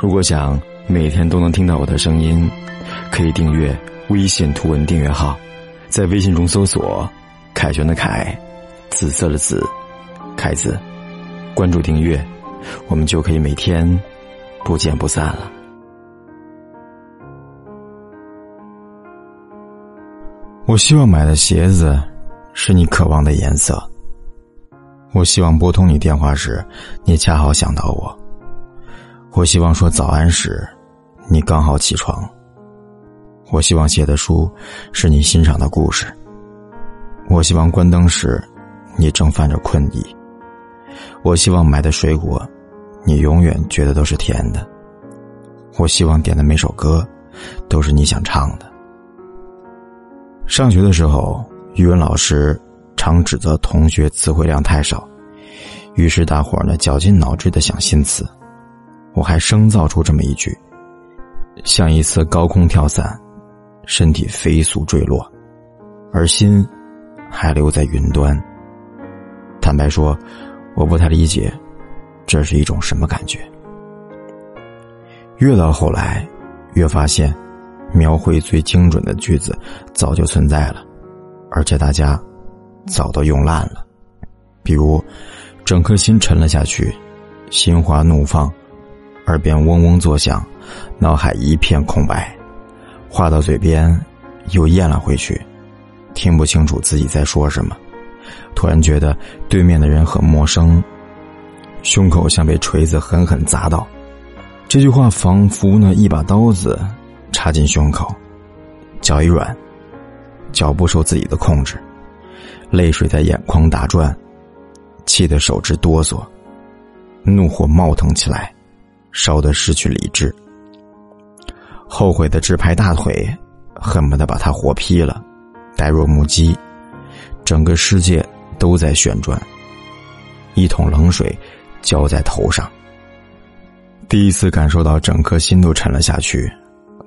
如果想每天都能听到我的声音，可以订阅微信图文订阅号，在微信中搜索“凯旋的凯”，紫色的紫，凯子，关注订阅，我们就可以每天不见不散了。我希望买的鞋子是你渴望的颜色。我希望拨通你电话时，你恰好想到我。我希望说早安时，你刚好起床。我希望写的书是你欣赏的故事。我希望关灯时，你正犯着困意。我希望买的水果，你永远觉得都是甜的。我希望点的每首歌，都是你想唱的。上学的时候，语文老师。常指责同学词汇量太少，于是大伙儿呢绞尽脑汁的想新词。我还生造出这么一句：像一次高空跳伞，身体飞速坠落，而心还留在云端。坦白说，我不太理解，这是一种什么感觉。越到后来，越发现，描绘最精准的句子早就存在了，而且大家。早都用烂了，比如，整颗心沉了下去，心花怒放，耳边嗡嗡作响，脑海一片空白，话到嘴边又咽了回去，听不清楚自己在说什么，突然觉得对面的人很陌生，胸口像被锤子狠狠砸到，这句话仿佛呢一把刀子插进胸口，脚一软，脚不受自己的控制。泪水在眼眶打转，气得手直哆嗦，怒火冒腾起来，烧得失去理智。后悔的直拍大腿，恨不得把他活劈了，呆若木鸡。整个世界都在旋转，一桶冷水浇在头上。第一次感受到整颗心都沉了下去，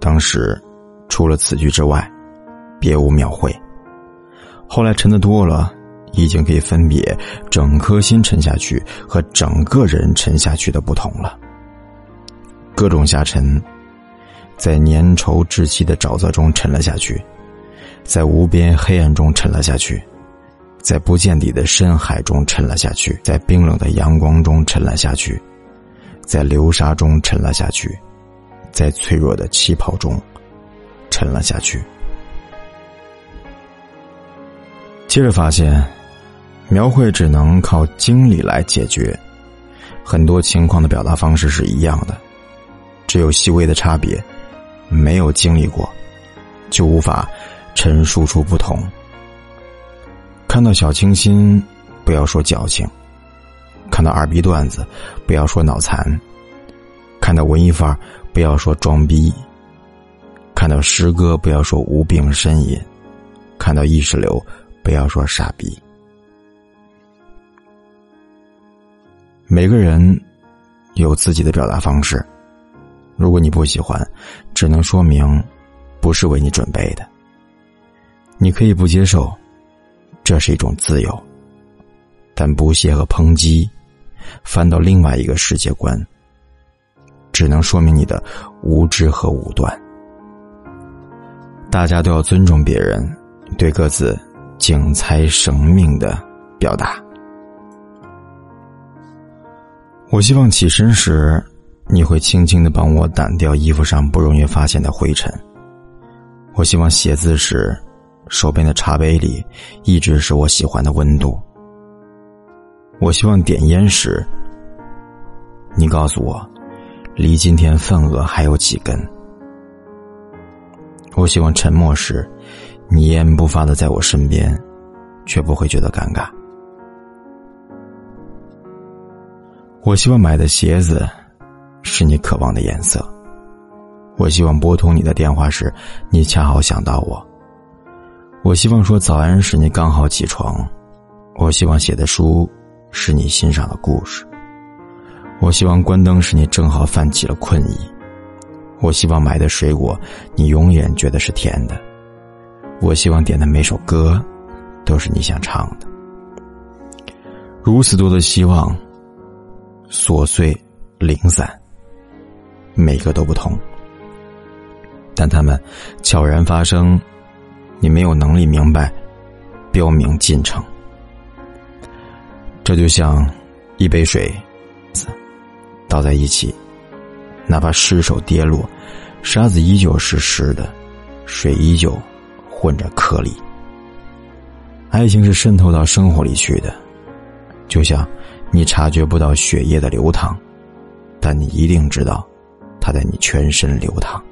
当时除了此句之外，别无描绘。后来沉的多了，已经可以分别整颗心沉下去和整个人沉下去的不同了。各种下沉，在粘稠窒息的沼泽中沉了下去，在无边黑暗中沉了下去，在不见底的深海中沉了下去，在冰冷的阳光中沉了下去，在流沙中沉了下去，在脆弱的气泡中沉了下去。接着发现，描绘只能靠经历来解决，很多情况的表达方式是一样的，只有细微的差别。没有经历过，就无法陈述出不同。看到小清新，不要说矫情；看到二逼段子，不要说脑残；看到文艺范儿，不要说装逼；看到诗歌，不要说无病呻吟；看到意识流。不要说傻逼。每个人有自己的表达方式，如果你不喜欢，只能说明不是为你准备的。你可以不接受，这是一种自由，但不屑和抨击，翻到另外一个世界观，只能说明你的无知和武断。大家都要尊重别人，对各自。精彩生命的表达。我希望起身时，你会轻轻的帮我掸掉衣服上不容易发现的灰尘。我希望写字时，手边的茶杯里一直是我喜欢的温度。我希望点烟时，你告诉我，离今天份额还有几根。我希望沉默时。你一言不发的在我身边，却不会觉得尴尬。我希望买的鞋子是你渴望的颜色。我希望拨通你的电话时，你恰好想到我。我希望说早安时，你刚好起床。我希望写的书是你欣赏的故事。我希望关灯时，你正好泛起了困意。我希望买的水果，你永远觉得是甜的。我希望点的每首歌，都是你想唱的。如此多的希望，琐碎零散，每个都不同，但他们悄然发生，你没有能力明白，标明进程。这就像一杯水，倒在一起，哪怕失手跌落，沙子依旧是湿的，水依旧混着颗粒。爱情是渗透到生活里去的，就像你察觉不到血液的流淌，但你一定知道，它在你全身流淌。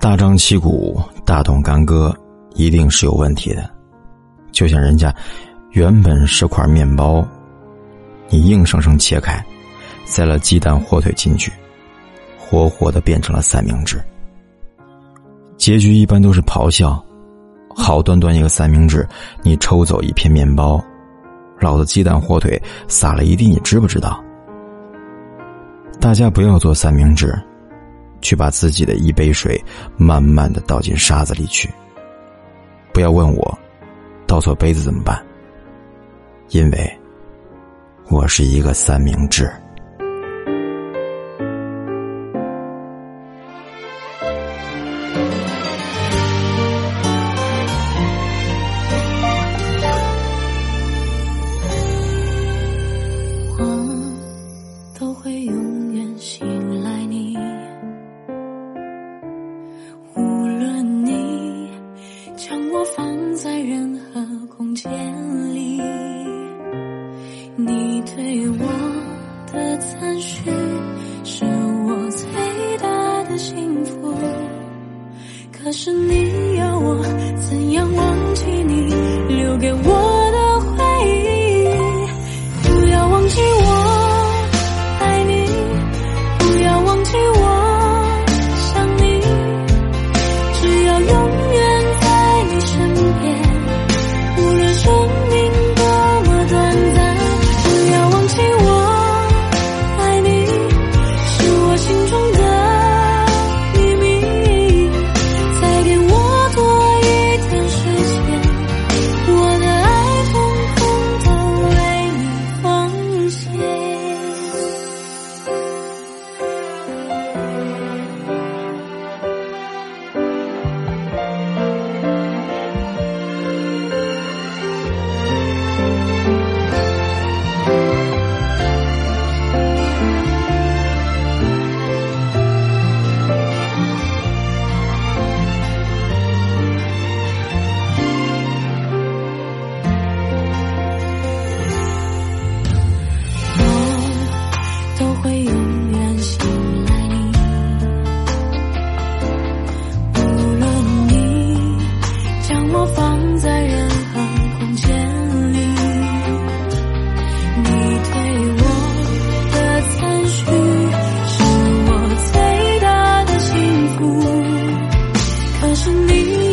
大张旗鼓、大动干戈，一定是有问题的。就像人家原本是块面包，你硬生生切开，塞了鸡蛋、火腿进去，活活的变成了三明治。结局一般都是咆哮。好端端一个三明治，你抽走一片面包，老子鸡蛋火腿撒了一地，你知不知道？大家不要做三明治，去把自己的一杯水慢慢的倒进沙子里去。不要问我，倒错杯子怎么办？因为，我是一个三明治。延续，是我最大的幸福。可是你要我怎样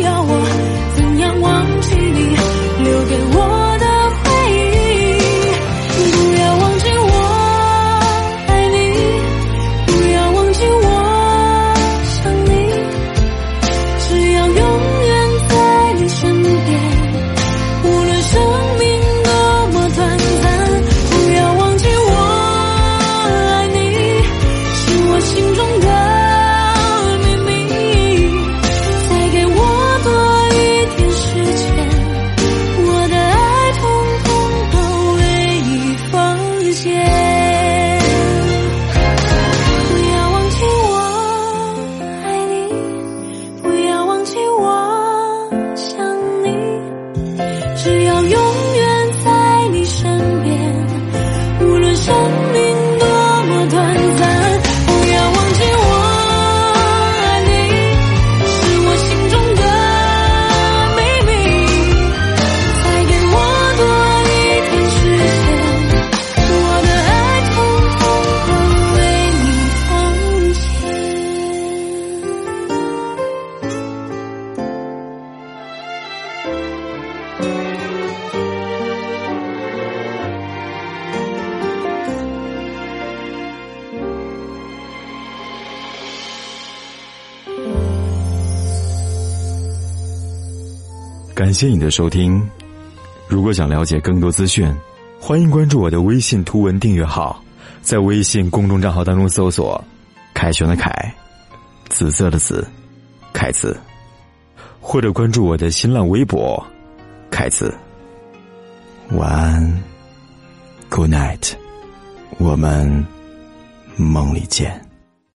要我怎样忘记你，留给我？感谢你的收听，如果想了解更多资讯，欢迎关注我的微信图文订阅号。在微信公众账号当中搜索“凯旋的凯”，紫色的紫，凯子，或者关注我的新浪微博“凯子”。晚安，Good night，我们梦里见。